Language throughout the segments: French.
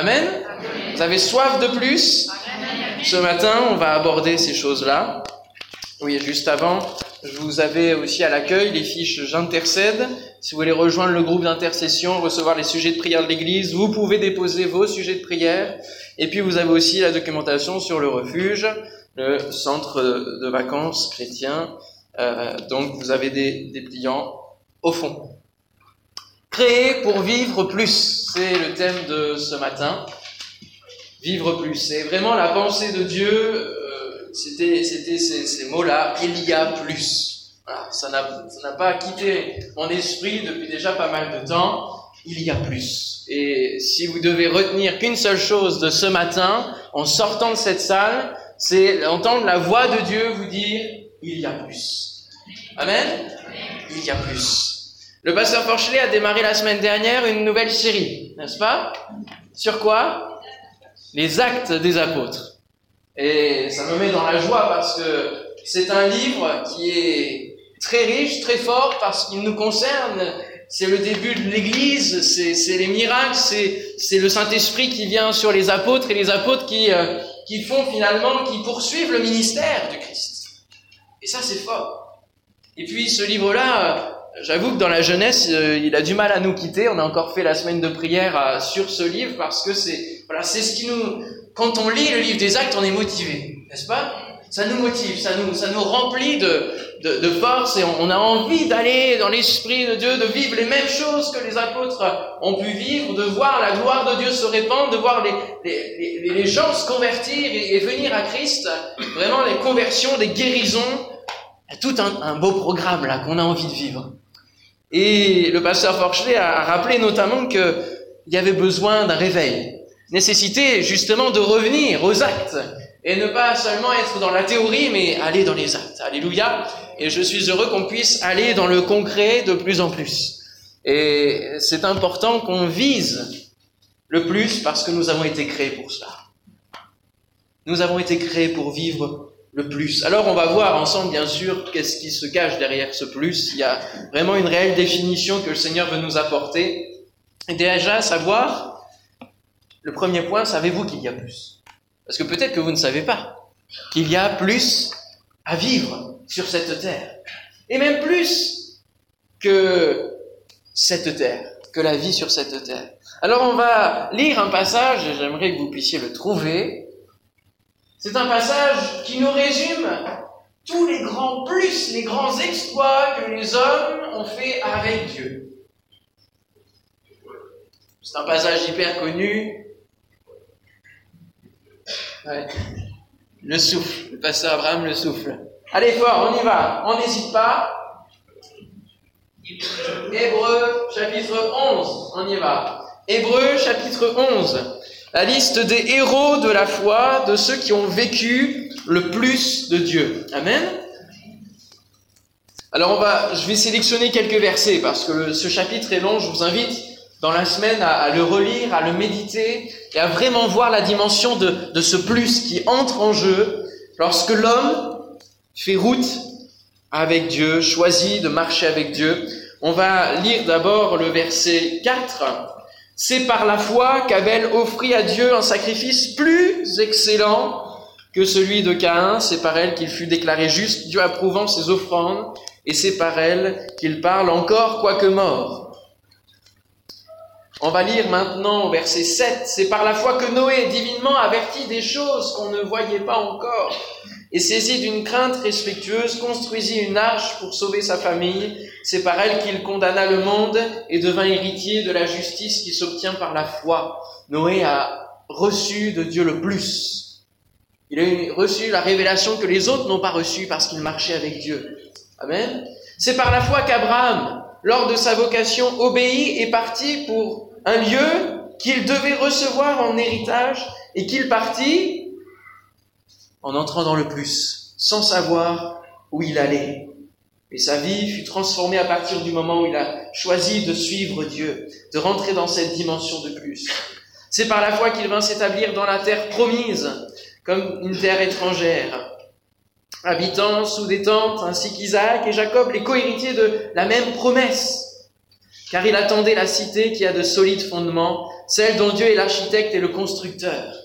Amen Vous avez soif de plus? Ce matin, on va aborder ces choses-là. Oui, juste avant, vous avais aussi à l'accueil les fiches J'intercède. Si vous voulez rejoindre le groupe d'intercession, recevoir les sujets de prière de l'Église, vous pouvez déposer vos sujets de prière. Et puis vous avez aussi la documentation sur le refuge, le centre de vacances chrétien. Euh, donc vous avez des, des pliants au fond. Créer pour vivre plus, c'est le thème de ce matin. Vivre plus. C'est vraiment la pensée de Dieu. Euh, c'était, ces, mots-là. Il y a plus. Ça n'a pas quitté mon esprit depuis déjà pas mal de temps. Il y a plus. Et si vous devez retenir qu'une seule chose de ce matin, en sortant de cette salle, c'est entendre la voix de Dieu vous dire, il y a plus. Amen? Il y a plus. Le pasteur Porchelet a démarré la semaine dernière une nouvelle série, n'est-ce pas? Sur quoi? Les actes des apôtres. Et ça me met dans la joie parce que c'est un livre qui est très riche, très fort, parce qu'il nous concerne. C'est le début de l'Église, c'est les miracles, c'est le Saint-Esprit qui vient sur les apôtres et les apôtres euh, qui font finalement, qui poursuivent le ministère du Christ. Et ça, c'est fort. Et puis ce livre-là, J'avoue que dans la jeunesse, euh, il a du mal à nous quitter. On a encore fait la semaine de prière euh, sur ce livre parce que c'est voilà, c'est ce qui nous quand on lit le livre des Actes, on est motivé, n'est-ce pas? Ça nous motive, ça nous ça nous remplit de de, de force et on, a envie d'aller dans l'esprit de Dieu, de vivre les mêmes choses que les apôtres ont pu vivre, de voir la gloire de Dieu se répandre, de voir les les, les, gens se convertir et, et venir à Christ. Vraiment les conversions, des guérisons. Il y a tout un, un beau programme là qu'on a envie de vivre. Et le pasteur Forchelet a rappelé notamment qu'il y avait besoin d'un réveil, nécessité justement de revenir aux actes et ne pas seulement être dans la théorie, mais aller dans les actes. Alléluia. Et je suis heureux qu'on puisse aller dans le concret de plus en plus. Et c'est important qu'on vise le plus parce que nous avons été créés pour cela. Nous avons été créés pour vivre le plus. Alors on va voir ensemble, bien sûr, qu'est-ce qui se cache derrière ce plus. Il y a vraiment une réelle définition que le Seigneur veut nous apporter. Et déjà, savoir, le premier point, savez-vous qu'il y a plus? Parce que peut-être que vous ne savez pas qu'il y a plus à vivre sur cette terre. Et même plus que cette terre, que la vie sur cette terre. Alors on va lire un passage, j'aimerais que vous puissiez le trouver, c'est un passage qui nous résume tous les grands plus, les grands exploits que les hommes ont fait avec Dieu. C'est un passage hyper connu. Le souffle, le pasteur Abraham le souffle. Allez fort, on y va, on n'hésite pas. Hébreu chapitre 11, on y va. Hébreu chapitre 11 la liste des héros de la foi, de ceux qui ont vécu le plus de Dieu. Amen. Alors je vais sélectionner quelques versets parce que ce chapitre est long. Je vous invite dans la semaine à, le relire, à le méditer et à vraiment voir la dimension de ce plus qui entre en jeu lorsque l'homme fait route avec Dieu, choisit de marcher avec Dieu. On va lire d'abord le verset 4 c'est par la foi qu'Abel offrit à Dieu un sacrifice plus excellent que celui de Caïn. C'est par elle qu'il fut déclaré juste, Dieu approuvant ses offrandes, et c'est par elle qu'il parle encore quoique mort. On va lire maintenant au verset 7. C'est par la foi que Noé, divinement averti des choses qu'on ne voyait pas encore, et saisi d'une crainte respectueuse, construisit une arche pour sauver sa famille. C'est par elle qu'il condamna le monde et devint héritier de la justice qui s'obtient par la foi. Noé a reçu de Dieu le plus. Il a reçu la révélation que les autres n'ont pas reçue parce qu'il marchait avec Dieu. Amen. C'est par la foi qu'Abraham, lors de sa vocation, obéit et partit pour un lieu qu'il devait recevoir en héritage et qu'il partit en entrant dans le plus, sans savoir où il allait. Et sa vie fut transformée à partir du moment où il a choisi de suivre Dieu, de rentrer dans cette dimension de plus. C'est par la foi qu'il vint s'établir dans la terre promise, comme une terre étrangère, habitant sous des tentes, ainsi qu'Isaac et Jacob, les co-héritiers de la même promesse, car il attendait la cité qui a de solides fondements, celle dont Dieu est l'architecte et le constructeur.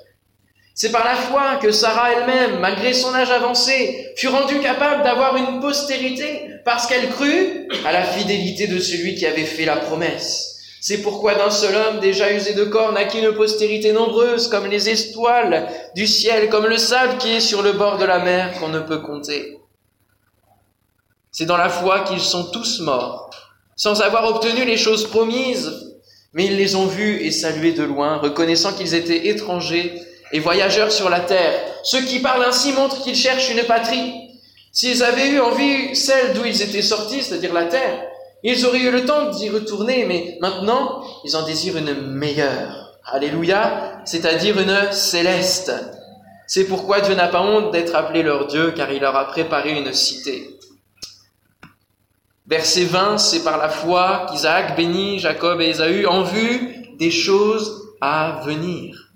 C'est par la foi que Sarah elle-même, malgré son âge avancé, fut rendue capable d'avoir une postérité parce qu'elle crut à la fidélité de celui qui avait fait la promesse. C'est pourquoi d'un seul homme déjà usé de corps naquit une postérité nombreuse comme les étoiles du ciel, comme le sable qui est sur le bord de la mer qu'on ne peut compter. C'est dans la foi qu'ils sont tous morts, sans avoir obtenu les choses promises, mais ils les ont vus et salués de loin, reconnaissant qu'ils étaient étrangers et voyageurs sur la terre. Ceux qui parlent ainsi montrent qu'ils cherchent une patrie. S'ils avaient eu envie celle d'où ils étaient sortis, c'est-à-dire la terre, ils auraient eu le temps d'y retourner, mais maintenant, ils en désirent une meilleure. Alléluia, c'est-à-dire une céleste. C'est pourquoi Dieu n'a pas honte d'être appelé leur Dieu, car il leur a préparé une cité. Verset 20, c'est par la foi qu'Isaac bénit Jacob et Ésaü en vue des choses à venir.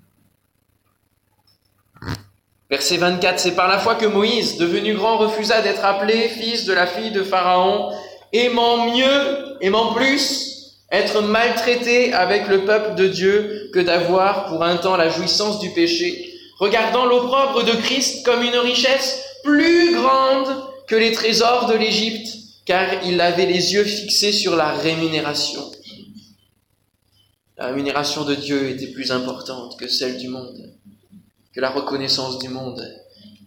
Verset 24, c'est par la foi que Moïse, devenu grand, refusa d'être appelé fils de la fille de Pharaon aimant mieux, aimant plus, être maltraité avec le peuple de Dieu que d'avoir pour un temps la jouissance du péché, regardant l'opprobre de Christ comme une richesse plus grande que les trésors de l'Égypte, car il avait les yeux fixés sur la rémunération. La rémunération de Dieu était plus importante que celle du monde, la reconnaissance du monde.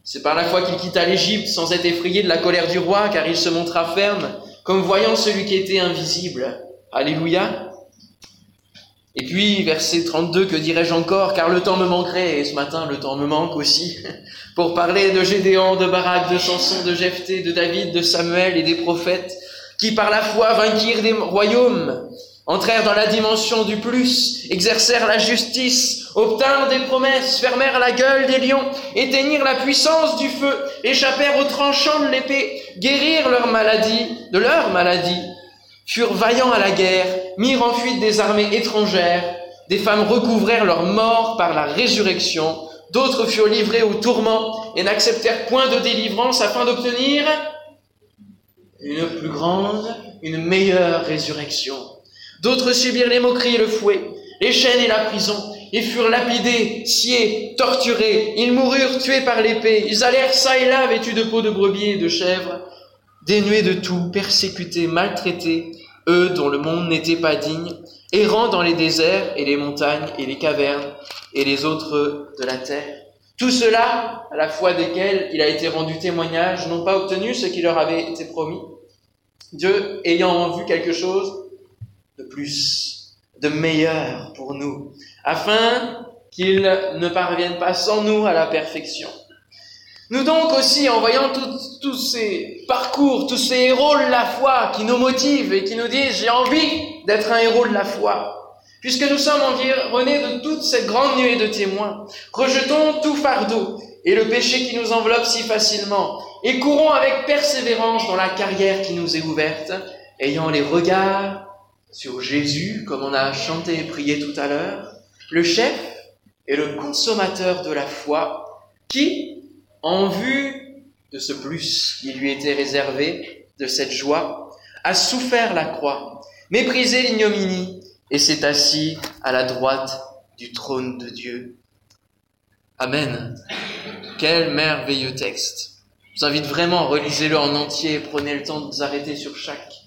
C'est par la foi qu'il quitta l'Égypte sans être effrayé de la colère du roi, car il se montra ferme comme voyant celui qui était invisible. Alléluia. Et puis, verset 32, que dirais-je encore, car le temps me manquerait, et ce matin, le temps me manque aussi, pour parler de Gédéon, de Barak, de Samson, de Jephthé, de David, de Samuel et des prophètes, qui par la foi vainquirent des royaumes, entrèrent dans la dimension du plus, exercèrent la justice, obtinrent des promesses, fermèrent la gueule des lions, éteignirent la puissance du feu, échappèrent aux tranchants de l'épée, guérirent leur maladie, de leur maladie, furent vaillants à la guerre, mirent en fuite des armées étrangères, des femmes recouvrèrent leur mort par la résurrection, d'autres furent livrés au tourment et n'acceptèrent point de délivrance afin d'obtenir une plus grande, une meilleure résurrection. D'autres subirent les moqueries et le fouet, les chaînes et la prison. Ils furent lapidés, sciés, torturés. Ils moururent tués par l'épée. Ils allèrent ça et là vêtus de peau de brebis et de chèvres, dénués de tout, persécutés, maltraités, eux dont le monde n'était pas digne, errant dans les déserts et les montagnes et les cavernes et les autres de la terre. Tout cela, à la foi desquels il a été rendu témoignage, n'ont pas obtenu ce qui leur avait été promis. Dieu ayant en vue quelque chose de plus, de meilleur pour nous, afin qu'ils ne parviennent pas sans nous à la perfection. Nous donc aussi, en voyant tous ces parcours, tous ces héros de la foi qui nous motivent et qui nous disent j'ai envie d'être un héros de la foi, puisque nous sommes environnés de toute cette grande nuée de témoins, rejetons tout fardeau et le péché qui nous enveloppe si facilement, et courons avec persévérance dans la carrière qui nous est ouverte, ayant les regards sur Jésus, comme on a chanté et prié tout à l'heure, le chef et le consommateur de la foi, qui, en vue de ce plus qui lui était réservé, de cette joie, a souffert la croix, méprisé l'ignominie, et s'est assis à la droite du trône de Dieu. Amen. Quel merveilleux texte. Je vous invite vraiment, relisez-le en entier, prenez le temps de vous arrêter sur chaque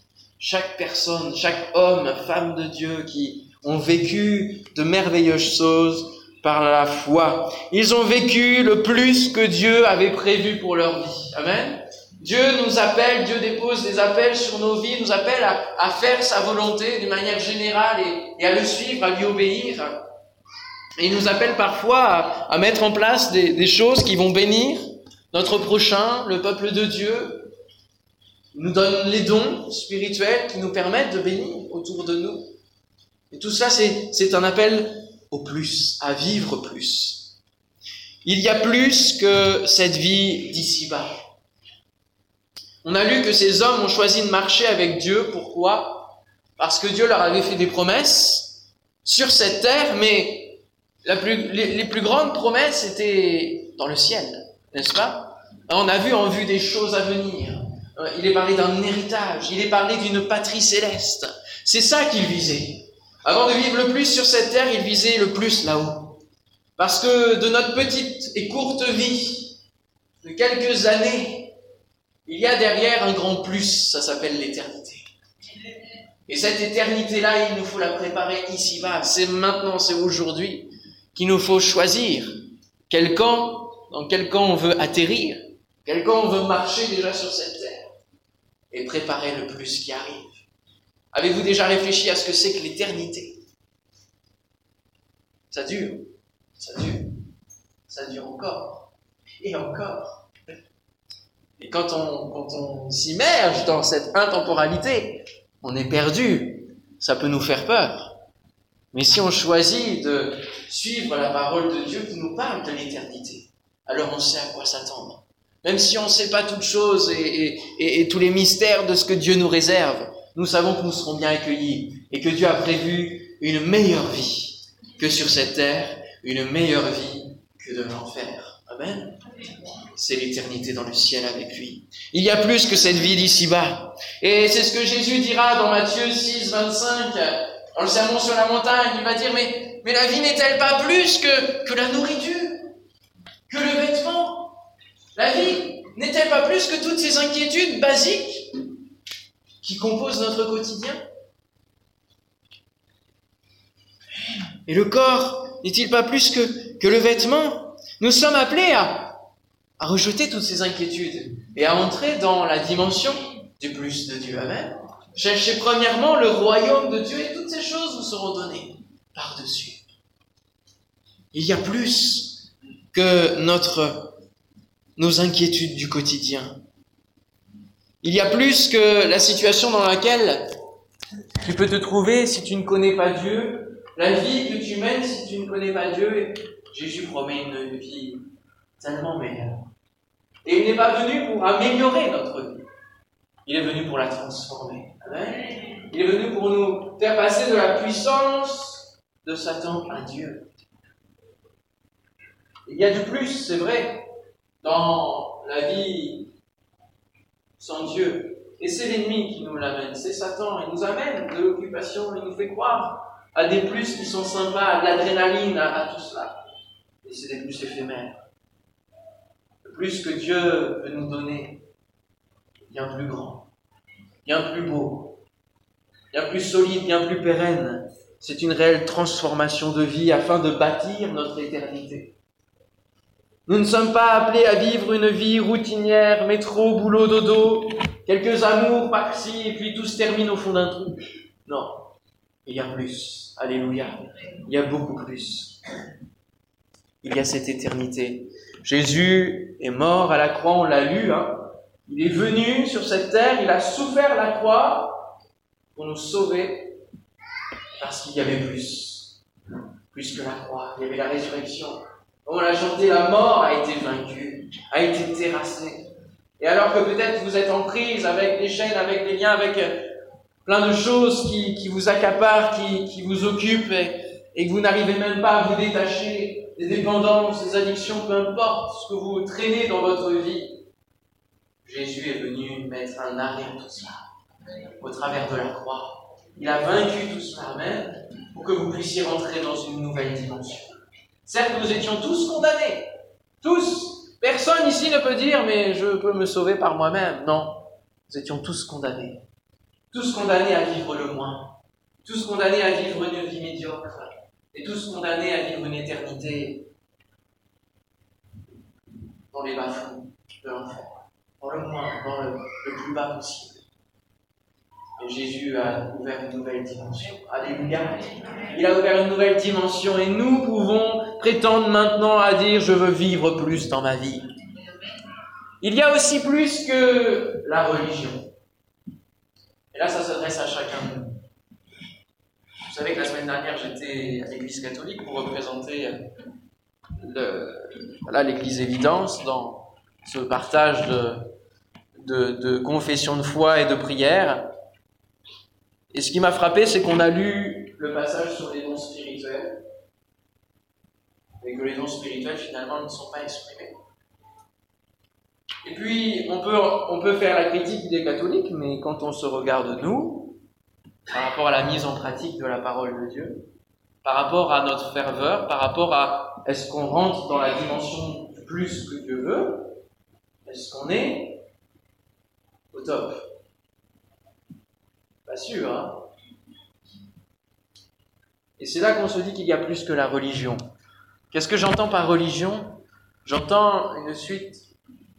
chaque personne, chaque homme, femme de Dieu qui ont vécu de merveilleuses choses par la foi. Ils ont vécu le plus que Dieu avait prévu pour leur vie. Amen. Dieu nous appelle, Dieu dépose des appels sur nos vies, nous appelle à, faire sa volonté d'une manière générale et, à le suivre, à lui obéir. Et il nous appelle parfois à, mettre en place des, des choses qui vont bénir notre prochain, le peuple de Dieu, nous donne les dons spirituels qui nous permettent de bénir autour de nous. Et tout ça, c'est un appel au plus, à vivre plus. Il y a plus que cette vie d'ici-bas. On a lu que ces hommes ont choisi de marcher avec Dieu. Pourquoi? Parce que Dieu leur avait fait des promesses sur cette terre, mais les, les plus grandes promesses étaient dans le ciel, n'est-ce pas? On a vu en vue des choses à venir. Il est parlé d'un héritage, il est parlé d'une patrie céleste. C'est ça qu'il visait. Avant de vivre le plus sur cette terre, il visait le plus là-haut. Parce que de notre petite et courte vie, de quelques années, il y a derrière un grand plus, ça s'appelle l'éternité. Et cette éternité-là, il nous faut la préparer ici-bas. C'est maintenant, c'est aujourd'hui qu'il nous faut choisir quel camp, dans quel camp on veut atterrir, quel camp on veut marcher déjà sur cette terre et préparer le plus qui arrive. Avez-vous déjà réfléchi à ce que c'est que l'éternité? Ça dure, ça dure, ça dure encore et encore. Et quand on, s'immerge dans cette intemporalité, on est perdu. Ça peut nous faire peur. Mais si on choisit de suivre la parole de Dieu qui nous parle de l'éternité, alors on sait à quoi s'attendre. Même si on ne sait pas toutes choses et, tous les mystères de ce que Dieu nous réserve, nous savons que nous serons bien accueillis et que Dieu a prévu une meilleure vie que sur cette terre, une meilleure vie que de l'enfer. Amen. C'est l'éternité dans le ciel avec lui. Il y a plus que cette vie d'ici-bas. Et c'est ce que Jésus dira dans Matthieu 6, 25, dans le sermon sur la montagne. Il va dire, mais, la vie n'est-elle pas plus que la nourriture, que le vêtement La n'est-elle pas plus que toutes ces inquiétudes basiques qui composent notre quotidien? Et le corps n'est-il pas plus que, que le vêtement? Nous sommes appelés à, à rejeter toutes ces inquiétudes et à entrer dans la dimension du plus de Dieu. Amen. Cherchez premièrement le royaume de Dieu et toutes ces choses vous seront données par-dessus. Il y a plus que notre, nos inquiétudes du quotidien. Il y a plus que la situation dans laquelle tu peux te trouver si tu ne connais pas Dieu, la vie que tu mènes si tu ne connais pas Dieu. Jésus promet une vie tellement meilleure. Et il n'est pas venu pour améliorer notre vie. Il est venu pour la transformer. Il est venu pour nous faire passer de la puissance de Satan à Dieu. Il y a du plus, c'est vrai, dans la vie sans Dieu. Et c'est l'ennemi qui nous l'amène, c'est Satan. Il nous amène de l'occupation, il nous fait croire à des plus qui sont sympas, à de l'adrénaline, à, tout cela. Et c'est des plus éphémères. Le plus que Dieu veut nous donner, bien plus grand, bien plus beau, bien plus solide, bien plus pérenne. C'est une réelle transformation de vie afin de bâtir notre éternité. Nous ne sommes pas appelés à vivre une vie routinière, métro, boulot, dodo, quelques amours par-ci, et puis tout se termine au fond d'un trou. Non, il y a plus. Alléluia. Il y a beaucoup plus. Il y a cette éternité. Jésus est mort à la croix, on l'a lu, hein, il est venu sur cette terre, il a souffert la croix pour nous sauver parce qu'il y avait plus. Plus que la croix. Il y avait la résurrection. On l'a chanté, la mort a été vaincue, a été terrassée. Et alors que peut-être vous êtes en prise avec des chaînes, avec des liens, avec plein de choses qui, vous accaparent, qui, qui vous occupent et, et que vous n'arrivez même pas à vous détacher des dépendances, des addictions, peu importe ce que vous traînez dans votre vie, Jésus est venu mettre un arrêt à tout cela au travers de la croix. Il a vaincu tout cela, même pour que vous puissiez rentrer dans une nouvelle dimension. Certes, nous étions tous condamnés. Tous. Personne ici ne peut dire, mais je peux me sauver par moi-même. Non. Nous étions tous condamnés. Tous condamnés à vivre le moins. Tous condamnés à vivre une vie médiocre. Et tous condamnés à vivre une éternité dans les bas-fonds de l'enfer dans le moins, dans le, plus bas possible. Jésus a ouvert une nouvelle dimension. Alléluia. Il a ouvert une nouvelle dimension et nous pouvons prétendre maintenant à dire je veux vivre plus dans ma vie. Il y a aussi plus que la religion. Et là, ça s'adresse à chacun de nous. Vous savez que la semaine dernière, j'étais à l'Église catholique pour représenter l'Église Évidence dans ce partage de, confession de foi et de prière. Et ce qui m'a frappé, c'est qu'on a lu le passage sur les dons spirituels, et que les dons spirituels finalement ne sont pas exprimés. Et puis, on peut, on peut faire la critique des catholiques, mais quand on se regarde nous, par rapport à la mise en pratique de la parole de Dieu, par rapport à notre ferveur, par rapport à est-ce qu'on rentre dans la dimension du plus que Dieu veut, est-ce qu'on est au top? Pas sûr, hein Et c'est là qu'on se dit qu'il y a plus que la religion. Qu'est-ce que j'entends par religion? J'entends une suite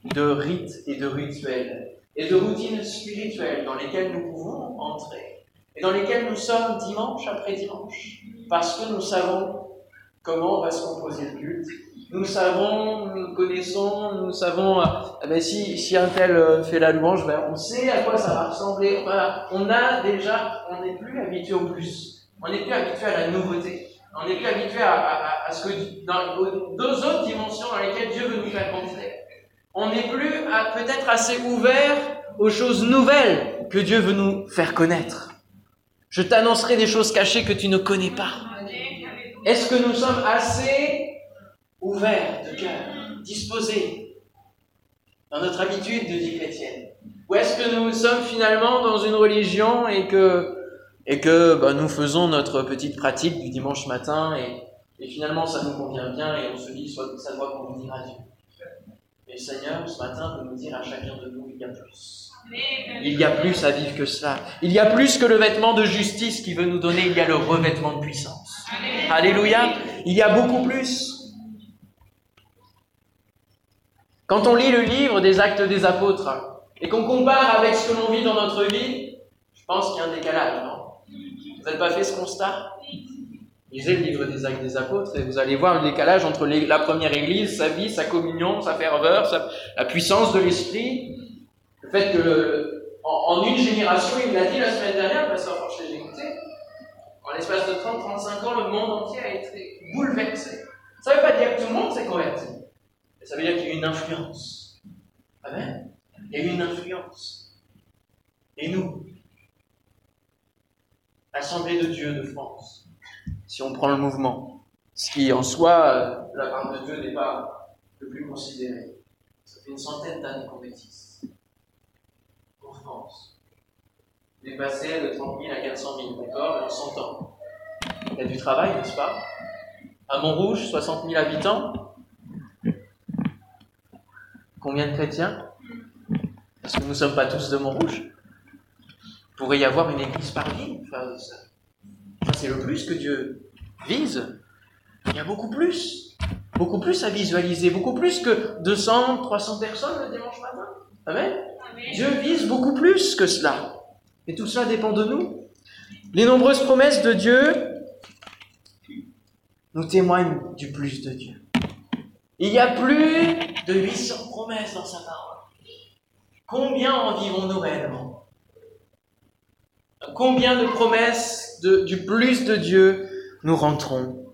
de rites et de rituels et de routines spirituelles dans lesquelles nous pouvons entrer et dans lesquelles nous sommes dimanche après dimanche parce que nous savons comment va se composer le culte. Nous savons, nous connaissons, nous savons, eh ben si, si un tel euh, fait la louange, ben on sait à quoi ça va ressembler. On a déjà, on n'est plus habitué au plus. On n'est plus habitué à la nouveauté. On n'est plus habitué à, à, à, ce que, dans deux autres dimensions dans lesquelles Dieu veut nous faire rentrer. On n'est plus peut-être assez ouvert aux choses nouvelles que Dieu veut nous faire connaître. Je t'annoncerai des choses cachées que tu ne connais pas. Est-ce que nous sommes assez ouverts de cœur, disposés dans notre habitude de vie chrétienne Ou est-ce que nous sommes finalement dans une religion et que, et que bah, nous faisons notre petite pratique du dimanche matin et, et, finalement ça nous convient bien et on se dit soit ça doit convenir à Dieu Mais le Seigneur, ce matin, peut nous dire à chacun de nous, il y a plus. Il y a plus à vivre que cela. Il y a plus que le vêtement de justice qui veut nous donner, il y a le revêtement de puissance. Alléluia. Il y a beaucoup plus. Quand on lit le livre des actes des apôtres et qu'on compare avec ce que l'on vit dans notre vie, je pense qu'il y a un décalage, non? Vous n'avez pas fait ce constat? Lisez le livre des actes des apôtres et vous allez voir le décalage entre la première église, sa vie, sa communion, sa ferveur, la puissance de l'esprit, le fait que en, une génération, il l'a dit la semaine dernière, pasteur Forcher, j'ai écouté, en l'espace de 30-35 ans, le monde entier a été bouleversé. Ça ne veut pas dire que tout le monde s'est converti, mais ça veut dire qu'il y a eu une influence. Amen. Il y a eu une influence. Et nous, Assemblée de Dieu de France, si on prend le mouvement, ce qui en soi, euh, la part de Dieu n'est pas le plus considéré, ça fait une centaine d'années qu'on France. De 30 000 à 400 000, d'accord, en 100 ans. Il y a du travail, n'est-ce pas? À Montrouge, 60 000 habitants. Combien de chrétiens? Parce que nous ne sommes pas tous de Montrouge. Il pourrait y avoir une église par ville. Enfin, ça, c'est le plus que Dieu vise. Il y a beaucoup plus. Beaucoup plus à visualiser. Beaucoup plus que 200, 300 personnes le dimanche matin. Amen Dieu vise beaucoup plus que cela. Et tout cela dépend de nous. Les nombreuses promesses de Dieu nous témoignent du plus de Dieu. Il y a plus de 800 promesses dans sa parole. Combien en vivons-nous réellement? Combien de promesses du plus de Dieu nous rentrons?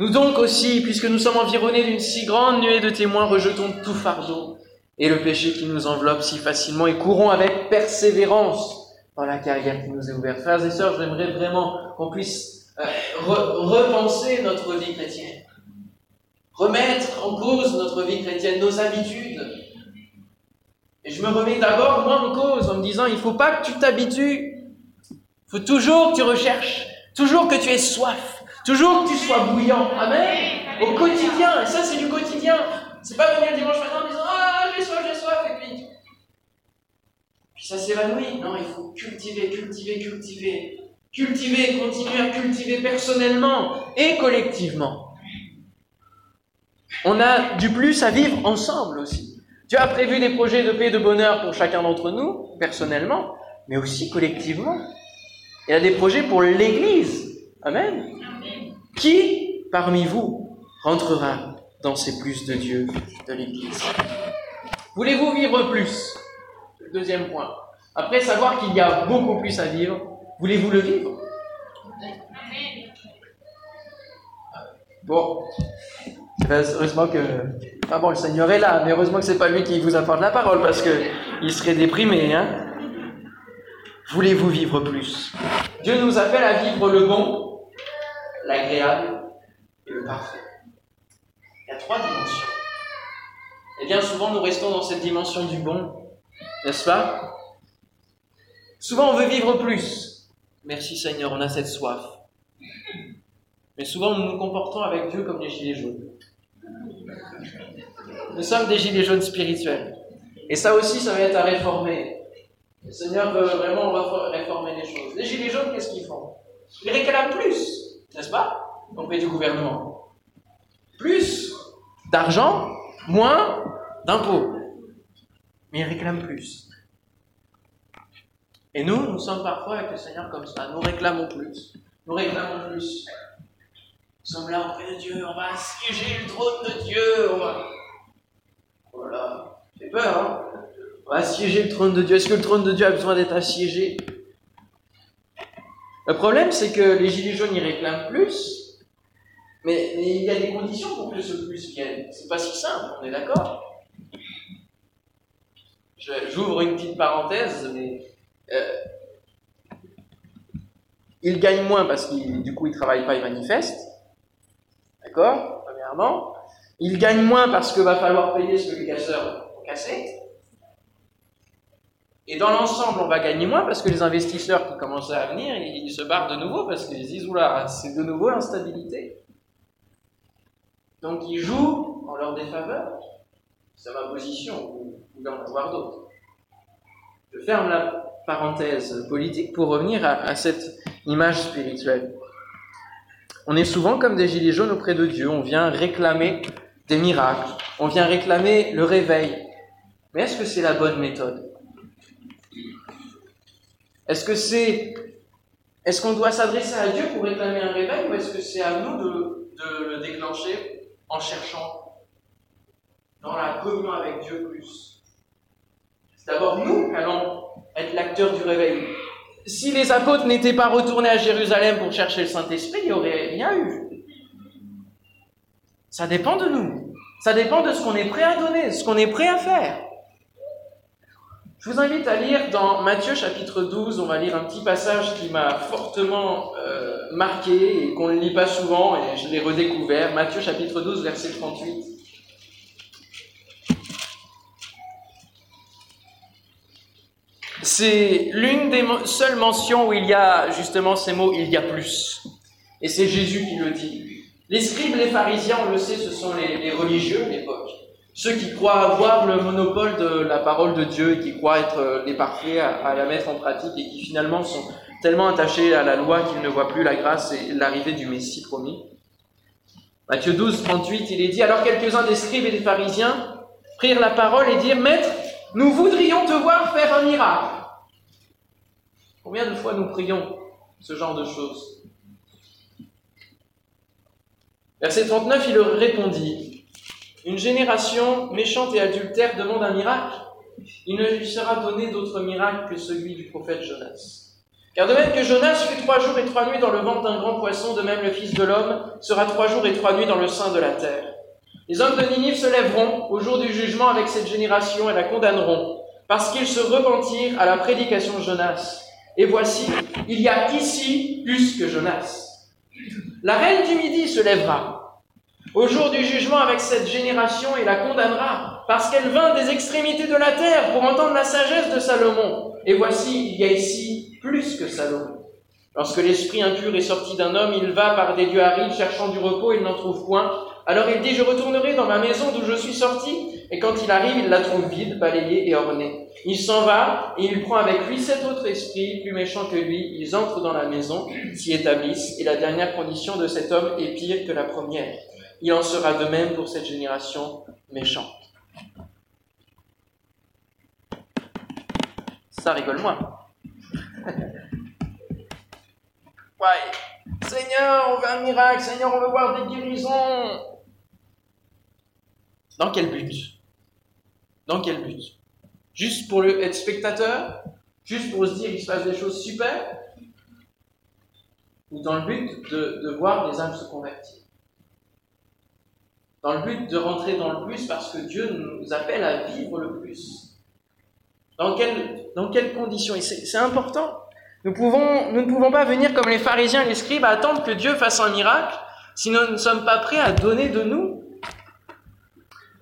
Nous donc aussi, puisque nous sommes environnés d'une si grande nuée de témoins, rejetons tout fardeau et le péché qui nous enveloppe si facilement et courons avec persévérance dans la carrière qui nous est ouverte. Frères et sœurs, j'aimerais vraiment qu'on puisse euh, repenser notre vie chrétienne, remettre en cause notre vie chrétienne, nos habitudes. Et je me remets d'abord moi en cause en me disant, il ne faut pas que tu t'habitues, il faut toujours que tu recherches, toujours que tu aies soif, toujours que tu sois bouillant. Amen. Au quotidien, et ça c'est du quotidien. C'est pas venir dimanche matin en disant Ah, j'ai soif, j'ai soif, et puis. Puis ça s'évanouit. Non, il faut cultiver, cultiver, cultiver. Cultiver, continuer à cultiver personnellement et collectivement. On a du plus à vivre ensemble aussi. Dieu a prévu des projets de paix et de bonheur pour chacun d'entre nous, personnellement, mais aussi collectivement. Il y a des projets pour l'Église. Amen. Qui parmi vous rentrera dans ces plus de Dieu de l'Église. Voulez-vous vivre plus? Deuxième point. Après savoir qu'il y a beaucoup plus à vivre, voulez-vous le vivre? Bon, heureusement que. Enfin bon, le Seigneur est là, mais heureusement que c'est pas lui qui vous apporte la parole parce que il serait déprimé, hein Voulez-vous vivre plus? Dieu nous appelle à vivre le bon, l'agréable et le parfait trois dimensions. Et bien souvent, nous restons dans cette dimension du bon, n'est-ce pas? Souvent, on veut vivre plus. Merci Seigneur, on a cette soif. Mais souvent, nous nous comportons avec Dieu comme des gilets jaunes. Nous sommes des gilets jaunes spirituels. Et ça aussi, ça va être à réformer. Le Seigneur veut vraiment réformer les choses. Les gilets jaunes, qu'est-ce qu'ils font? Ils réclament plus, n'est-ce pas? Auprès du gouvernement. Plus d'argent, moins d'impôts. Mais ils réclament plus. Et nous, nous sommes parfois avec le Seigneur comme ça. Nous réclamons plus. Nous réclamons plus. Nous sommes là auprès de Dieu. On va assiéger le trône de Dieu. Voilà. J'ai peur, hein On va assiéger le trône de Dieu. Est-ce que le trône de Dieu a besoin d'être assiégé? Le problème, c'est que les Gilets jaunes, ils réclament plus. Mais, il y a des conditions pour que ce plus vienne. C'est pas si simple, on est d'accord? J'ouvre une petite parenthèse, mais euh, il gagne moins parce qu'il du coup il travaille pas, il manifeste. D'accord? Premièrement. Il gagne moins parce qu'il va falloir payer ce que les casseurs ont cassé. Et dans l'ensemble, on va gagner moins parce que les investisseurs qui commençaient à venir, ils, se barrent de nouveau parce qu'ils disent oula, c'est de nouveau l'instabilité. Donc ils jouent en leur défaveur. C'est ma position, ou, ou d'en avoir d'autres. Je ferme la parenthèse politique pour revenir à, cette image spirituelle. On est souvent comme des gilets jaunes auprès de Dieu, on vient réclamer des miracles, on vient réclamer le réveil. Mais est-ce que c'est la bonne méthode? Est-ce que c'est est-ce qu'on doit s'adresser à Dieu pour réclamer un réveil ou est-ce que c'est à nous de, le déclencher? En cherchant dans la communion avec Dieu plus C'est d'abord nous qui allons être l'acteur du réveil. Si les apôtres n'étaient pas retournés à Jérusalem pour chercher le Saint-Esprit, il n'y aurait rien eu. Ça dépend de nous. Ça dépend de ce qu'on est prêt à donner, ce qu'on est prêt à faire. Je vous invite à lire dans Matthieu chapitre 12, on va lire un petit passage qui m'a fortement euh, marqué et qu'on ne lit pas souvent et je l'ai redécouvert. Matthieu chapitre 12, verset 38. C'est l'une des seules mentions où il y a justement ces mots il y a plus. Et c'est Jésus qui le dit. Les scribes, les pharisiens, on le sait, ce sont les, religieux de l'époque. Ceux qui croient avoir le monopole de la parole de Dieu et qui croient être euh, les parfaits à, la mettre en pratique et qui finalement sont tellement attachés à la loi qu'ils ne voient plus la grâce et l'arrivée du Messie promis. Matthieu 12, 38, il est dit, alors quelques-uns des scribes et des pharisiens prirent la parole et dirent, Maître, nous voudrions te voir faire un miracle. Combien de fois nous prions ce genre de choses? Verset 39, il leur répondit Une génération méchante et adultère demande un miracle. Il ne lui sera donné d'autre miracle que celui du prophète Jonas. Car de même que Jonas fut trois jours et trois nuits dans le ventre d'un grand poisson, de même le Fils de l'homme sera trois jours et trois nuits dans le sein de la terre. Les hommes de Ninive se lèveront au jour du jugement avec cette génération et la condamneront, parce qu'ils se repentirent à la prédication de Jonas. Et voici, il y a ici plus que Jonas. La reine du Midi se lèvera au jour du jugement avec cette génération et la condamnera, parce qu'elle vint des extrémités de la terre pour entendre la sagesse de Salomon. Et voici, il y a ici plus que Salomon. Lorsque l'esprit impur est sorti d'un homme, il va par des lieux arides cherchant du repos, il n'en trouve point. Alors il dit, je retournerai dans ma maison d'où je suis sorti. Et quand il arrive, il la trouve vide, balayée et ornée. Il s'en va et il prend avec lui sept autres esprits plus méchants que lui. Ils entrent dans la maison, s'y établissent, et la dernière condition de cet homme est pire que la première. Il en sera de même pour cette génération méchante. Ça rigole moins. ouais. Seigneur, on veut un miracle. Seigneur, on veut voir des guérisons. Dans quel but? Dans quel but? Juste pour le, être spectateur? Juste pour se dire qu'il se passe des choses super? Ou dans le but de, de voir les âmes se convertir? Dans le but de rentrer dans le plus parce que Dieu nous appelle à vivre le plus Dans, quel, dans quelles conditions? Et c'est important. Nous, pouvons, nous ne pouvons pas venir comme les pharisiens et les scribes à attendre que Dieu fasse un miracle si nous ne sommes pas prêts à donner de nous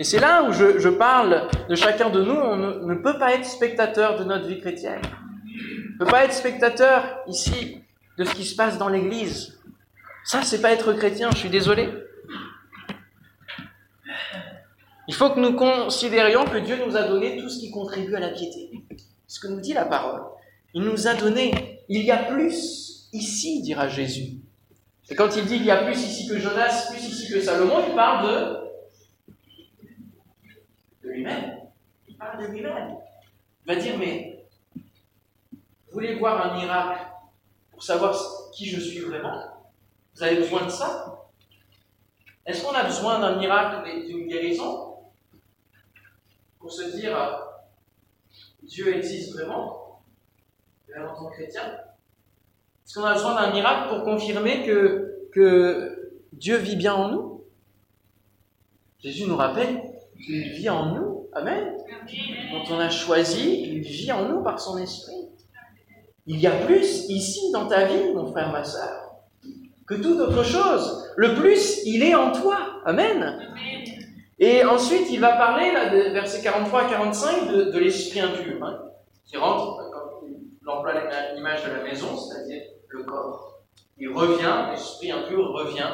et c'est là où je, parle de chacun de nous, on ne, peut pas être spectateur de notre vie chrétienne. On ne peut pas être spectateur ici de ce qui se passe dans l'Église. Ça, c'est pas être chrétien, je suis désolé. Il faut que nous considérions que Dieu nous a donné tout ce qui contribue à la piété. Ce que nous dit la parole. Il nous a donné, il y a plus ici, dira Jésus. Et quand il dit il y a plus ici que Jonas, plus ici que Salomon, il parle de, de lui-même. Il parle de lui-même. Il va dire, mais vous voulez voir un miracle pour savoir qui je suis vraiment? Vous avez besoin de ça? Est-ce qu'on a besoin d'un miracle d'une guérison? Pour se dire Dieu existe vraiment, en tant que chrétien Est-ce qu'on a besoin d'un miracle pour confirmer que, que Dieu vit bien en nous? Jésus nous rappelle qu'il vit en nous. Amen. Quand on a choisi, il vit en nous par son esprit. Il y a plus ici dans ta vie, mon frère, ma soeur, que toute autre chose. Le plus, il est en toi. Amen. Et ensuite, il va parler, là, versets 43 à 45, de, l'esprit impur, hein, qui rentre, comme l'emploi l'image de la maison, c'est-à-dire le corps. Il revient, l'esprit impur revient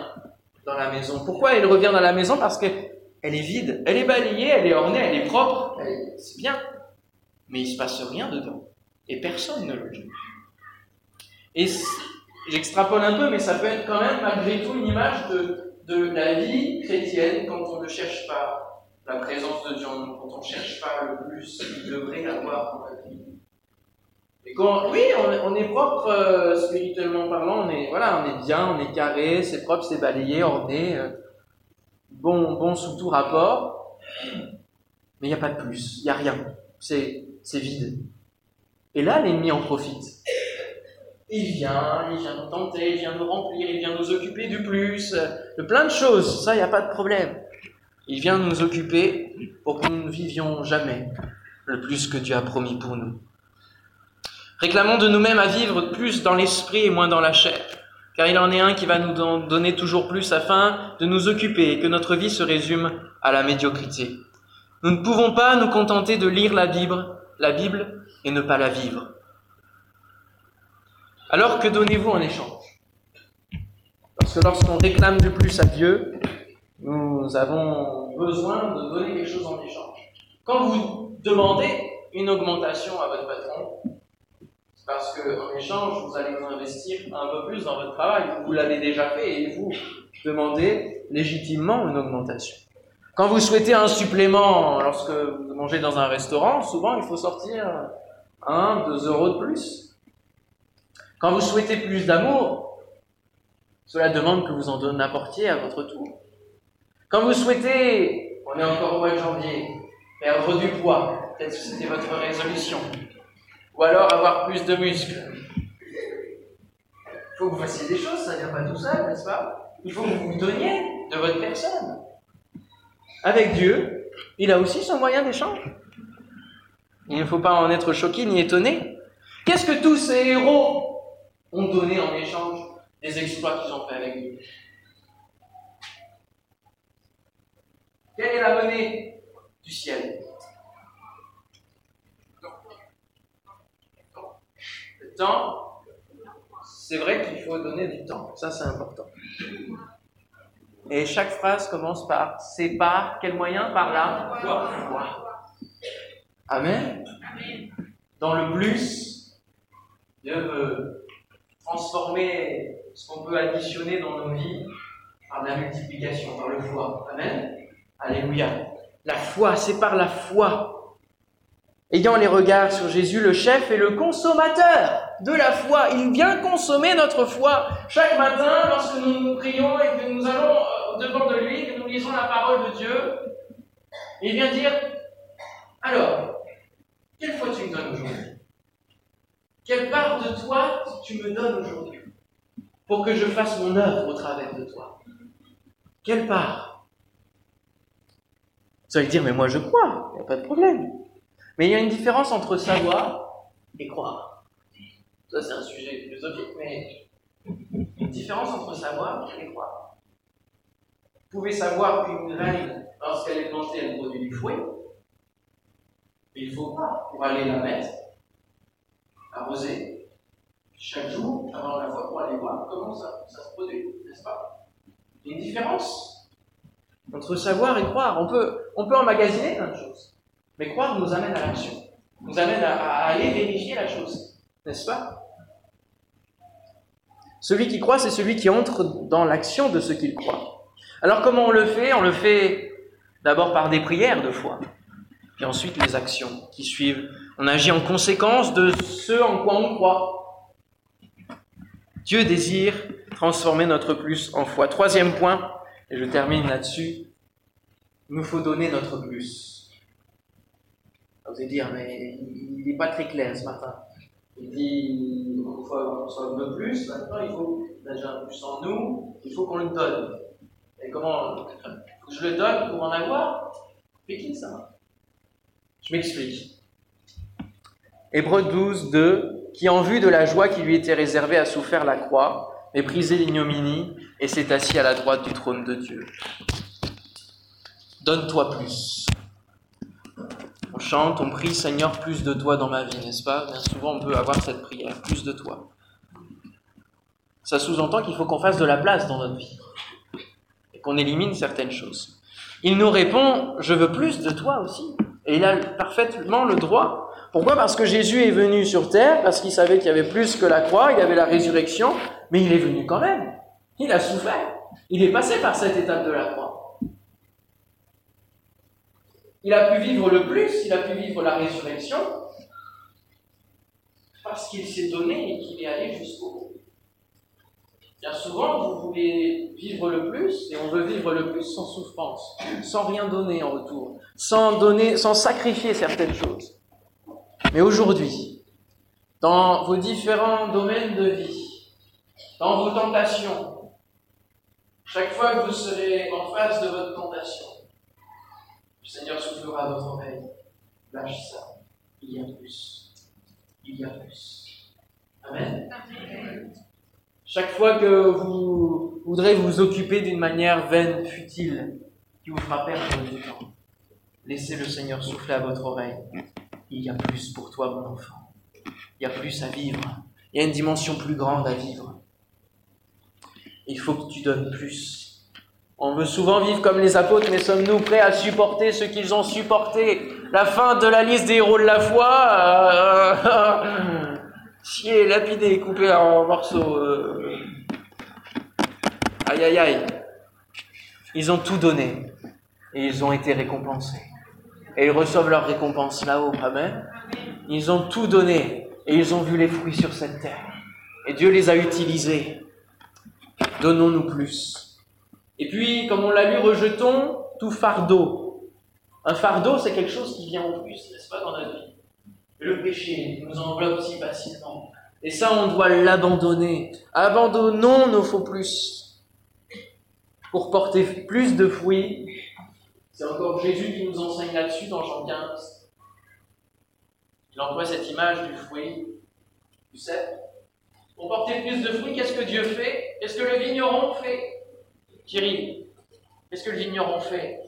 dans la maison. Pourquoi il revient dans la maison? Parce qu'elle est vide, elle est balayée, elle est ornée, elle est propre, c'est bien. Mais il ne se passe rien dedans. Et personne ne le juge. Et j'extrapole un peu, mais ça peut être quand même malgré tout une image de de la vie chrétienne quand on ne cherche pas la présence de Dieu quand on ne cherche pas le plus qu'il devrait avoir dans la vie. Quand, oui, on, est propre euh, spirituellement parlant, on est, voilà, on est bien, on est carré, c'est propre, c'est balayé, orné, euh, bon, bon sous tout rapport, mais il n'y a pas de plus, il n'y a rien, c'est vide. Et là, l'ennemi en profite. Il vient, il vient nous tenter, il vient nous remplir, il vient nous occuper du plus, de plein de choses, ça, il n'y a pas de problème. Il vient nous occuper pour que nous ne vivions jamais le plus que Dieu a promis pour nous. Réclamons de nous-mêmes à vivre plus dans l'esprit et moins dans la chair, car il en est un qui va nous donner toujours plus afin de nous occuper et que notre vie se résume à la médiocrité. Nous ne pouvons pas nous contenter de lire la Bible, la Bible et ne pas la vivre. Alors que donnez-vous en échange? Que lorsqu'on réclame du plus à Dieu, nous avons besoin de donner quelque chose en échange. Quand vous demandez une augmentation à votre patron, c'est parce qu'en échange, vous allez vous investir un peu plus dans votre travail. Vous l'avez déjà fait et vous demandez légitimement une augmentation. Quand vous souhaitez un supplément lorsque vous mangez dans un restaurant, souvent il faut sortir un, deux euros de plus. Quand vous souhaitez plus d'amour, cela demande que vous en apportiez à votre tour. Quand vous souhaitez, on est encore au mois de janvier, perdre du poids, peut-être que c'était votre résolution, ou alors avoir plus de muscles. Il faut que vous fassiez des choses, ça ne vient pas tout seul, n'est-ce pas? Il faut que vous vous donniez de votre personne. Avec Dieu, il a aussi son moyen d'échange. Il ne faut pas en être choqué ni étonné. Qu'est-ce que tous ces héros ont donné en échange? Des exploits qu'ils ont fait avec lui. Quelle est la monnaie du ciel? Le temps, c'est vrai qu'il faut donner du temps, ça c'est important. Et chaque phrase commence par c'est par quel moyen Par la foi. Amen? Dans le plus, Dieu veut transformer ce qu'on peut additionner dans nos vies par la multiplication, par le foi. Amen. Alléluia. La foi, c'est par la foi. Ayant les regards sur Jésus, le chef et le consommateur de la foi. Il vient consommer notre foi chaque matin lorsque nous prions et que nous allons euh, devant de lui, que nous lisons la parole de Dieu. Il vient dire, alors, quelle foi tu me donnes aujourd'hui? Quelle part de toi tu me donnes aujourd'hui pour que je fasse mon œuvre au travers de toi? Quelle part? Vous allez dire, mais moi je crois, il n'y a pas de problème. Mais il y a une différence entre savoir et croire. Ça, c'est un sujet philosophique, mais une différence entre savoir et croire. Vous pouvez savoir qu'une graine, lorsqu'elle est plantée, elle produit du fruit, mais il faut pas pour aller la mettre arroser, chaque jour avant la foi pour aller voir comment ça, ça se produit, n'est-ce pas? Il y a une différence entre savoir et croire. On peut, on peut emmagasiner plein de choses, mais croire nous amène à l'action, nous amène à aller vérifier la chose, n'est-ce pas? Celui qui croit, c'est celui qui entre dans l'action de ce qu'il croit. Alors comment on le fait? On le fait d'abord par des prières de foi, puis ensuite les actions qui suivent. On agit en conséquence de ce en quoi on croit. Dieu désire transformer notre plus en foi. Troisième point, et je termine là-dessus, il nous faut donner notre plus. Vous allez dire, mais il n'est pas très clair ce matin. Il dit, il faut qu'on peu plus, maintenant il faut déjà un plus en nous, il faut qu'on le donne. Et comment je le donne pour en avoir? Qui ça Je m'explique. Hébreu 12, 2, qui en vue de la joie qui lui était réservée a souffert la croix, méprisé l'ignominie, et s'est assis à la droite du trône de Dieu. Donne-toi plus. On chante, on prie, Seigneur, plus de toi dans ma vie, n'est-ce pas? Bien souvent, on peut avoir cette prière, plus de toi. Ça sous-entend qu'il faut qu'on fasse de la place dans notre vie et qu'on élimine certaines choses. Il nous répond, je veux plus de toi aussi. Et il a parfaitement le droit. Pourquoi? Parce que Jésus est venu sur terre, parce qu'il savait qu'il y avait plus que la croix, il y avait la résurrection, mais il est venu quand même. Il a souffert. Il est passé par cette étape de la croix. Il a pu vivre le plus, il a pu vivre la résurrection, parce qu'il s'est donné et qu'il est allé jusqu'au bout. Bien souvent, vous voulez vivre le plus, et on veut vivre le plus sans souffrance, sans rien donner en retour, sans donner, sans sacrifier certaines choses. Mais aujourd'hui, dans vos différents domaines de vie, dans vos tentations, chaque fois que vous serez en face de votre tentation, le Seigneur soufflera à votre oreille. Lâche ça. Il y a plus. Il y a plus. Amen. Chaque fois que vous voudrez vous occuper d'une manière vaine, futile, qui vous fera perdre du temps, laissez le Seigneur souffler à votre oreille. Il y a plus pour toi, mon enfant. Il y a plus à vivre. Il y a une dimension plus grande à vivre. Il faut que tu donnes plus. On veut souvent vivre comme les apôtres, mais sommes-nous prêts à supporter ce qu'ils ont supporté? La fin de la liste des héros de la foi euh, Chier, lapidé, coupé en morceaux. Euh. Aïe aïe aïe. Ils ont tout donné et ils ont été récompensés. Et ils reçoivent leur récompense là-haut. Amen. Ils ont tout donné et ils ont vu les fruits sur cette terre. Et Dieu les a utilisés. Donnons-nous plus. Et puis, comme on l'a lu, rejetons tout fardeau. Un fardeau, c'est quelque chose qui vient en plus, n'est-ce pas, dans notre vie? Le péché nous enveloppe si facilement. Et ça, on doit l'abandonner. Abandonnons nos faux plus pour porter plus de fruits. C'est encore Jésus qui nous enseigne là-dessus dans Jean 15. Il emploie cette image du fruit, du cèpe. Pour porter plus de fruits, qu'est-ce que Dieu fait? Qu'est-ce que le vigneron fait? Thierry, qu'est-ce que le vigneron fait?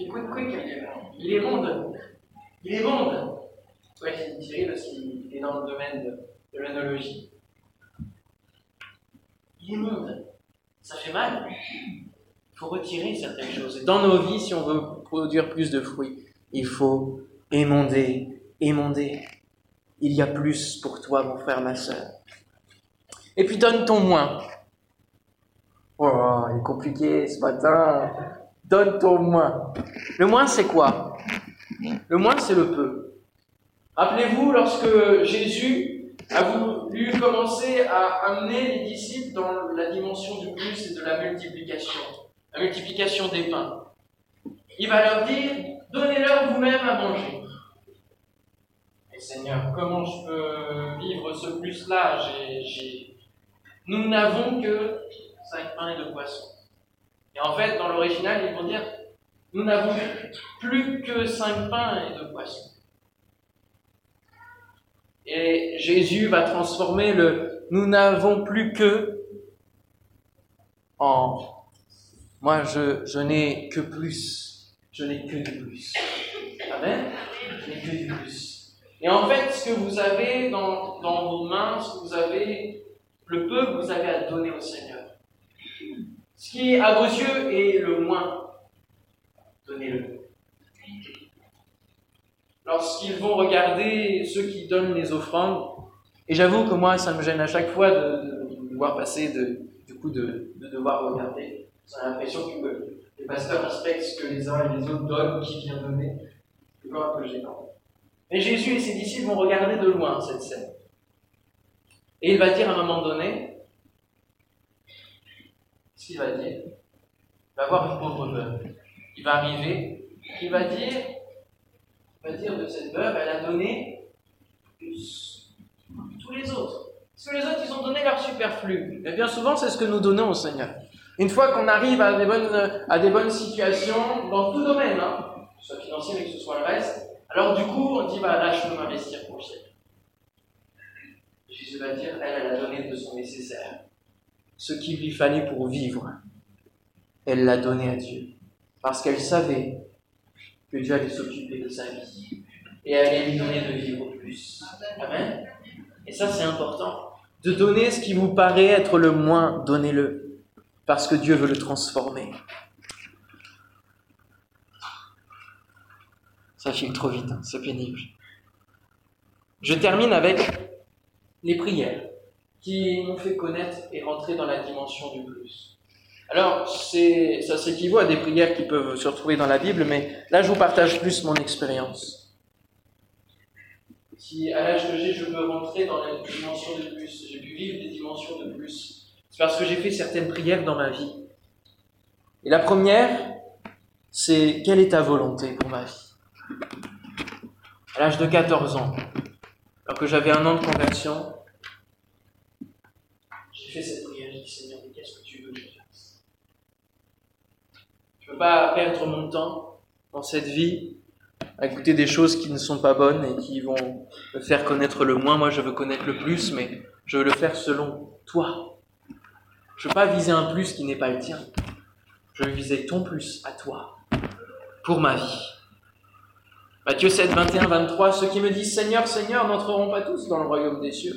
Il est monde. Il est monde. Oui, Thierry parce qu'il est dans le domaine de, de l'œnologie. Il est monde. Ça fait mal. Faut retirer certaines choses. dans nos vies, si on veut produire plus de fruits, il faut émonder, émonder. Il y a plus pour toi, mon frère, ma soeur. Et puis donne ton moins. Oh, il est compliqué ce matin. Donne ton moins. Le moins, c'est quoi? Le moins, c'est le peu. Rappelez-vous, lorsque Jésus a voulu commencer à amener les disciples dans la dimension du plus et de la multiplication, la multiplication des pains, il va leur dire, donnez-leur vous-même à manger. Et Seigneur, comment je peux vivre ce plus-là? Nous n'avons que cinq pains et deux poissons. Et en fait, dans l'original, ils vont dire, nous n'avons plus que cinq pains et deux poissons. Et Jésus va transformer le nous n'avons plus que en moi je, je n'ai que plus. Je n'ai que du plus. Amen? Je n'ai que du plus. Et en fait, ce que vous avez dans, dans vos mains, ce que vous avez, le peu que vous avez à donner au Seigneur, ce qui, à vos yeux, est le moins, donnez-le. Lorsqu'ils vont regarder ceux qui donnent les offrandes, et j'avoue que moi, ça me gêne à chaque fois de, de, voir passer, de, du coup, de devoir regarder. J'ai l'impression que les pasteurs respectent ce que les uns et les autres donnent, qui vient donner. C'est un peu gênant. Mais Jésus et ses disciples vont regarder de loin cette scène. Et il va dire à un moment donné, ce qu'il va dire, il va voir une pauvre veuve. Il va arriver, il va dire, il va dire de cette veuve, elle a donné plus que tous les autres. Parce que les autres, ils ont donné leur superflu. Et bien souvent, c'est ce que nous donnons au Seigneur. Une fois qu'on arrive à des, bonnes, à des bonnes situations, dans tout domaine, hein, que ce soit financier, mais que ce soit le reste, alors du coup, on dit, bah là, je peux m'investir pour le ciel. Jésus va dire, elle, elle a donné de son nécessaire. Ce qu'il lui fallait pour vivre, elle l'a donné à Dieu. Parce qu'elle savait que Dieu allait s'occuper de sa vie. Et allait lui donner de vivre plus. Amen. Et ça, c'est important. De donner ce qui vous paraît être le moins, donnez-le. Parce que Dieu veut le transformer. Ça file trop vite, hein, c'est pénible. Je termine avec les prières qui m'ont fait connaître et rentrer dans la dimension du plus. Alors, ça s'équivaut à des prières qui peuvent se retrouver dans la Bible, mais là, je vous partage plus mon expérience. Si à l'âge que j'ai, je peux rentrer dans la dimension de plus, j'ai pu vivre des dimensions de plus, c'est parce que j'ai fait certaines prières dans ma vie. Et la première, c'est quelle est ta volonté pour ma vie? À l'âge de 14 ans, alors que j'avais un an de conversion, j'ai fait cette prière, j'ai dit Seigneur, mais qu'est-ce que tu veux que je fasse? Je ne veux pas perdre mon temps dans cette vie à écouter des choses qui ne sont pas bonnes et qui vont me faire connaître le moins. Moi, je veux connaître le plus, mais je veux le faire selon toi. Je ne veux pas viser un plus qui n'est pas le tien. Je veux viser ton plus à toi, pour ma vie. Matthieu 7, 21, 23, ceux qui me disent Seigneur, Seigneur n'entreront pas tous dans le royaume des cieux,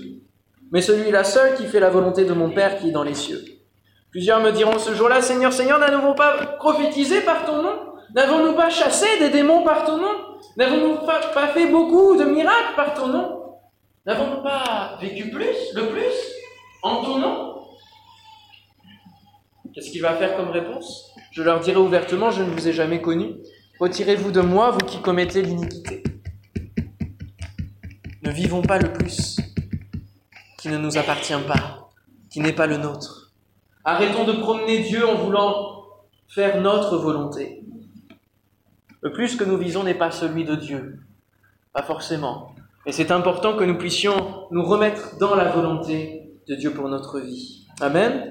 mais celui-là seul qui fait la volonté de mon Père qui est dans les cieux. Plusieurs me diront ce jour-là, Seigneur, Seigneur, n'avons-nous pas prophétisé par ton nom? N'avons-nous pas chassé des démons par ton nom? N'avons-nous pas fait beaucoup de miracles par ton nom? N'avons-nous pas vécu plus, le plus, en ton nom? Qu'est-ce qu'il va faire comme réponse? Je leur dirai ouvertement, je ne vous ai jamais connu. Retirez-vous de moi, vous qui commettez l'iniquité. Ne vivons pas le plus qui ne nous appartient pas, qui n'est pas le nôtre. Arrêtons de promener Dieu en voulant faire notre volonté. Le plus que nous visons n'est pas celui de Dieu, pas forcément. Et c'est important que nous puissions nous remettre dans la volonté de Dieu pour notre vie. Amen.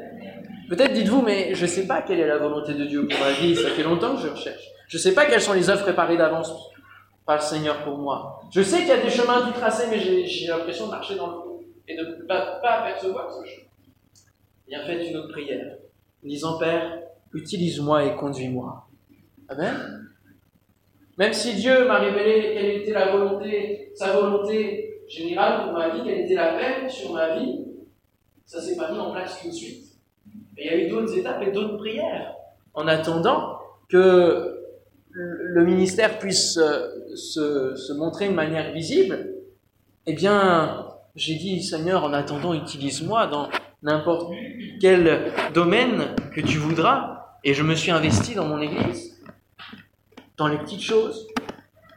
Peut-être dites-vous, mais je ne sais pas quelle est la volonté de Dieu pour ma vie, ça fait longtemps que je recherche. Je ne sais pas quelles sont les œuvres préparées d'avance par le Seigneur pour moi. Je sais qu'il y a des chemins tout tracés, mais j'ai l'impression de marcher dans le fond et de ne pas, pas apercevoir ce chemin. Bien faites une autre prière, disant Père, utilise-moi et conduis-moi. Amen. Même si Dieu m'a révélé quelle était la volonté, sa volonté générale pour ma vie, quelle était la peine sur ma vie, ça s'est pas mis en place tout de suite. Il y a eu d'autres étapes et d'autres prières en attendant que le ministère puisse euh, se, se montrer de manière visible. Eh bien, j'ai dit, Seigneur, en attendant, utilise-moi dans n'importe quel domaine que tu voudras. Et je me suis investi dans mon église, dans les petites choses,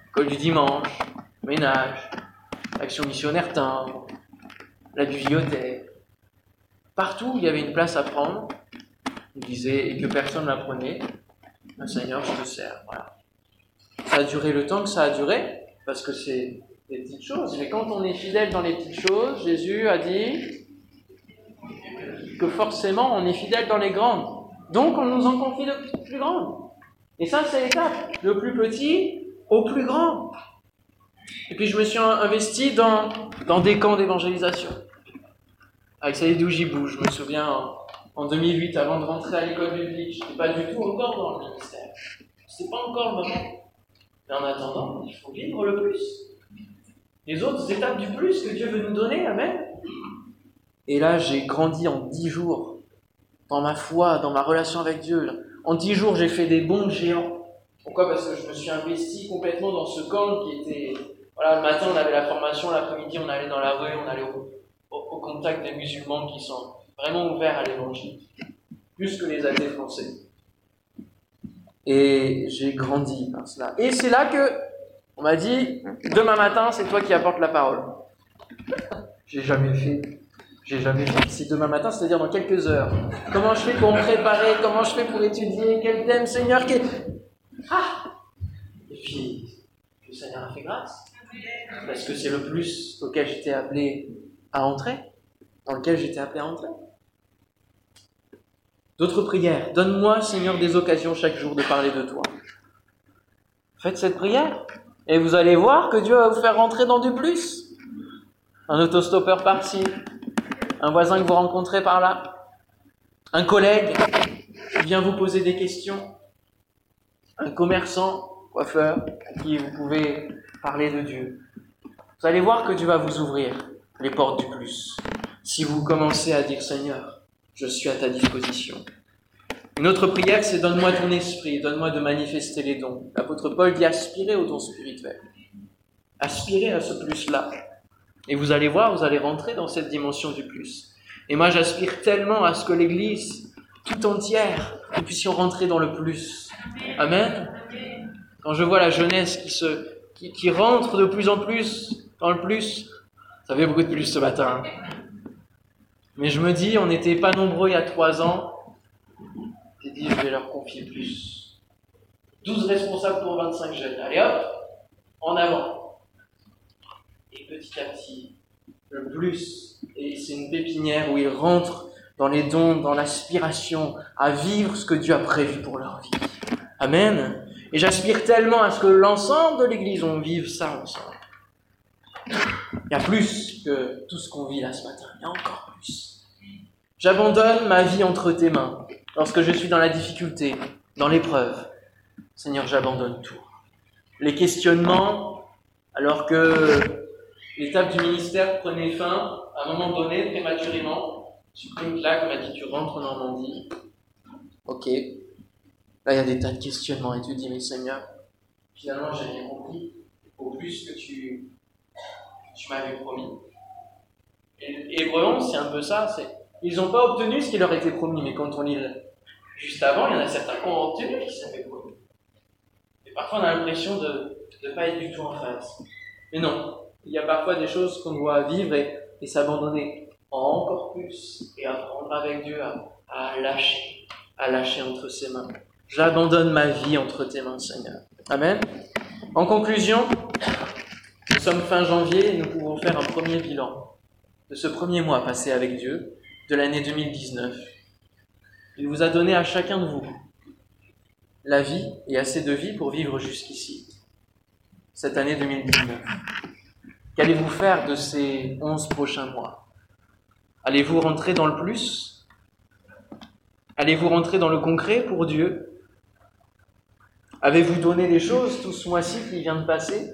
école du dimanche, ménage, action missionnaire timbre, la bibliothèque. Partout où il y avait une place à prendre, il disait, et que personne ne prenait, ben, Seigneur, je te sers. Voilà. Ça a duré le temps que ça a duré, parce que c'est des petites choses. Mais quand on est fidèle dans les petites choses, Jésus a dit que forcément on est fidèle dans les grandes. Donc on nous en confie de plus grandes. Et ça, c'est l'étape. Le plus petit au plus grand. Et puis je me suis investi dans, dans des camps d'évangélisation. Avec Saïdou Gibou, je me souviens en, 2008, avant de rentrer à l'école biblique, je n'étais pas du tout encore dans le ministère. Ce n'était pas encore le moment. Mais en attendant, il faut vivre le plus. les autres étapes du plus que Dieu veut nous donner. Amen. Et là, j'ai grandi en dix jours dans ma foi, dans ma relation avec Dieu. En dix jours, j'ai fait des bons géants. Pourquoi? Parce que je me suis investi complètement dans ce camp qui était... Voilà, le matin, on avait la formation, l'après-midi, on allait dans la rue, on allait au contact des musulmans qui sont vraiment ouverts à l'évangile. Plus que les athées français. Et j'ai grandi par cela. Et c'est là que on m'a dit, demain matin, c'est toi qui apportes la parole. j'ai jamais fait. J'ai jamais fait. C'est demain matin, c'est-à-dire dans quelques heures. Comment je fais pour me préparer? Comment je fais pour étudier? Quel thème, Seigneur Ah Et puis, le Seigneur a fait grâce. Parce que c'est le plus auquel j'étais appelé à entrer. Dans lequel j'étais appelé à entrer. D'autres prières. Donne-moi, Seigneur, des occasions chaque jour de parler de toi. Faites cette prière et vous allez voir que Dieu va vous faire rentrer dans du plus. Un autostoppeur par-ci, un voisin que vous rencontrez par là, un collègue qui vient vous poser des questions, un commerçant, coiffeur, à qui vous pouvez parler de Dieu. Vous allez voir que Dieu va vous ouvrir les portes du plus. Si vous commencez à dire Seigneur, je suis à ta disposition. Une autre prière, c'est donne-moi ton esprit, donne-moi de manifester les dons. L'apôtre Paul dit aspirer aux dons spirituels. Aspirer à ce plus-là. Et vous allez voir, vous allez rentrer dans cette dimension du plus. Et moi, j'aspire tellement à ce que l'Église tout entière, nous puissions rentrer dans le plus. Amen. Quand je vois la jeunesse qui se, qui rentre de plus en plus dans le plus, ça fait beaucoup de plus ce matin. Mais je me dis, on n'était pas nombreux il y a trois ans. J'ai dit, je vais leur confier plus. 12 responsables pour 25 jeunes. Allez hop, en avant. Et petit à petit, le plus, et c'est une pépinière où ils rentrent dans les dons, dans l'aspiration à vivre ce que Dieu a prévu pour leur vie. Amen. Et j'aspire tellement à ce que l'ensemble de l'Église, on vive ça ensemble. Il y a plus que tout ce qu'on vit là ce matin. Il y a encore. J'abandonne ma vie entre tes mains. Lorsque je suis dans la difficulté, dans l'épreuve, Seigneur, j'abandonne tout. Les questionnements, alors que l'étape du ministère prenait fin, à un moment donné, prématurément, tu prends une claque, m'a dit tu rentres en Normandie. Ok. Là, il y a des tas de questionnements et tu dis, mais Seigneur, finalement, j'ai compris au plus que tu tu m'avais promis. Et, c'est un peu ça. C'est, ils n'ont pas obtenu ce qui leur était promis, mais quand on lit juste avant, il y en a certains qui ont obtenu ce qui s'avait promis. Et parfois, on a l'impression de ne pas être du tout en phase. Mais non, il y a parfois des choses qu'on doit vivre et, s'abandonner encore plus et apprendre avec Dieu à lâcher, à lâcher entre ses mains. J'abandonne ma vie entre tes mains, Seigneur. Amen. En conclusion, nous sommes fin janvier et nous pouvons faire un premier bilan de ce premier mois passé avec Dieu, de l'année 2019. Il vous a donné à chacun de vous la vie et assez de vie pour vivre jusqu'ici, cette année 2019. Qu'allez-vous faire de ces onze prochains mois? Allez-vous rentrer dans le plus? Allez-vous rentrer dans le concret pour Dieu? Avez-vous donné des choses tout ce mois-ci qui vient de passer?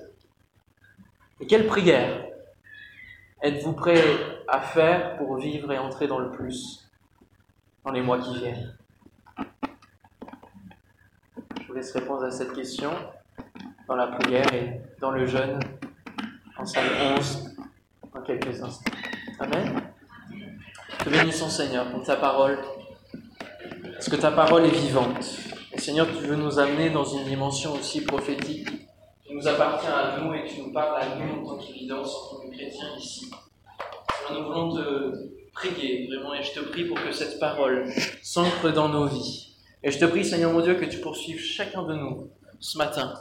Et quelle prière? Êtes-vous prêt à faire pour vivre et entrer dans le plus dans les mois qui viennent? Je vous laisse répondre à cette question dans la prière et dans le jeûne en salle 11 dans quelques instants. Amen. Te bénissons Seigneur pour ta parole, parce que ta parole est vivante. Et Seigneur, tu veux nous amener dans une dimension aussi prophétique appartient à nous et tu nous parles à nous en tant qu'évidence, en tant que chrétiens ici. nous voulons te prier vraiment et je te prie pour que cette parole s'ancre dans nos vies. Et je te prie, Seigneur mon Dieu, que tu poursuives chacun de nous ce matin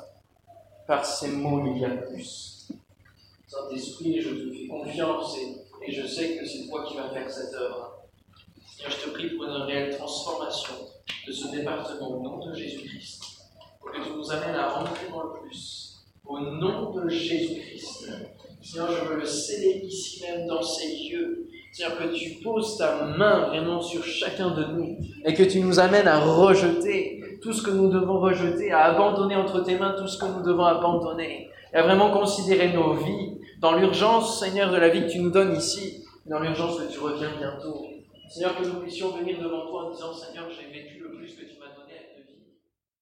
par ces mots il y a plus. Saint-Esprit, je te fais confiance et, et je sais que c'est toi qui vas faire cette œuvre. Seigneur, je te prie pour une réelle transformation de ce département au nom de Jésus-Christ, pour que tu nous amènes à rentrer dans le plus au nom de Jésus-Christ. Seigneur, je veux le sceller ici même dans ces lieux. Seigneur, que tu poses ta main vraiment sur chacun de nous et que tu nous amènes à rejeter tout ce que nous devons rejeter, à abandonner entre tes mains tout ce que nous devons abandonner. et à vraiment considérer nos vies dans l'urgence, Seigneur, de la vie que tu nous donnes ici, dans l'urgence que tu reviens bientôt. Seigneur, que nous puissions venir devant toi en disant, Seigneur, j'ai vécu le plus que tu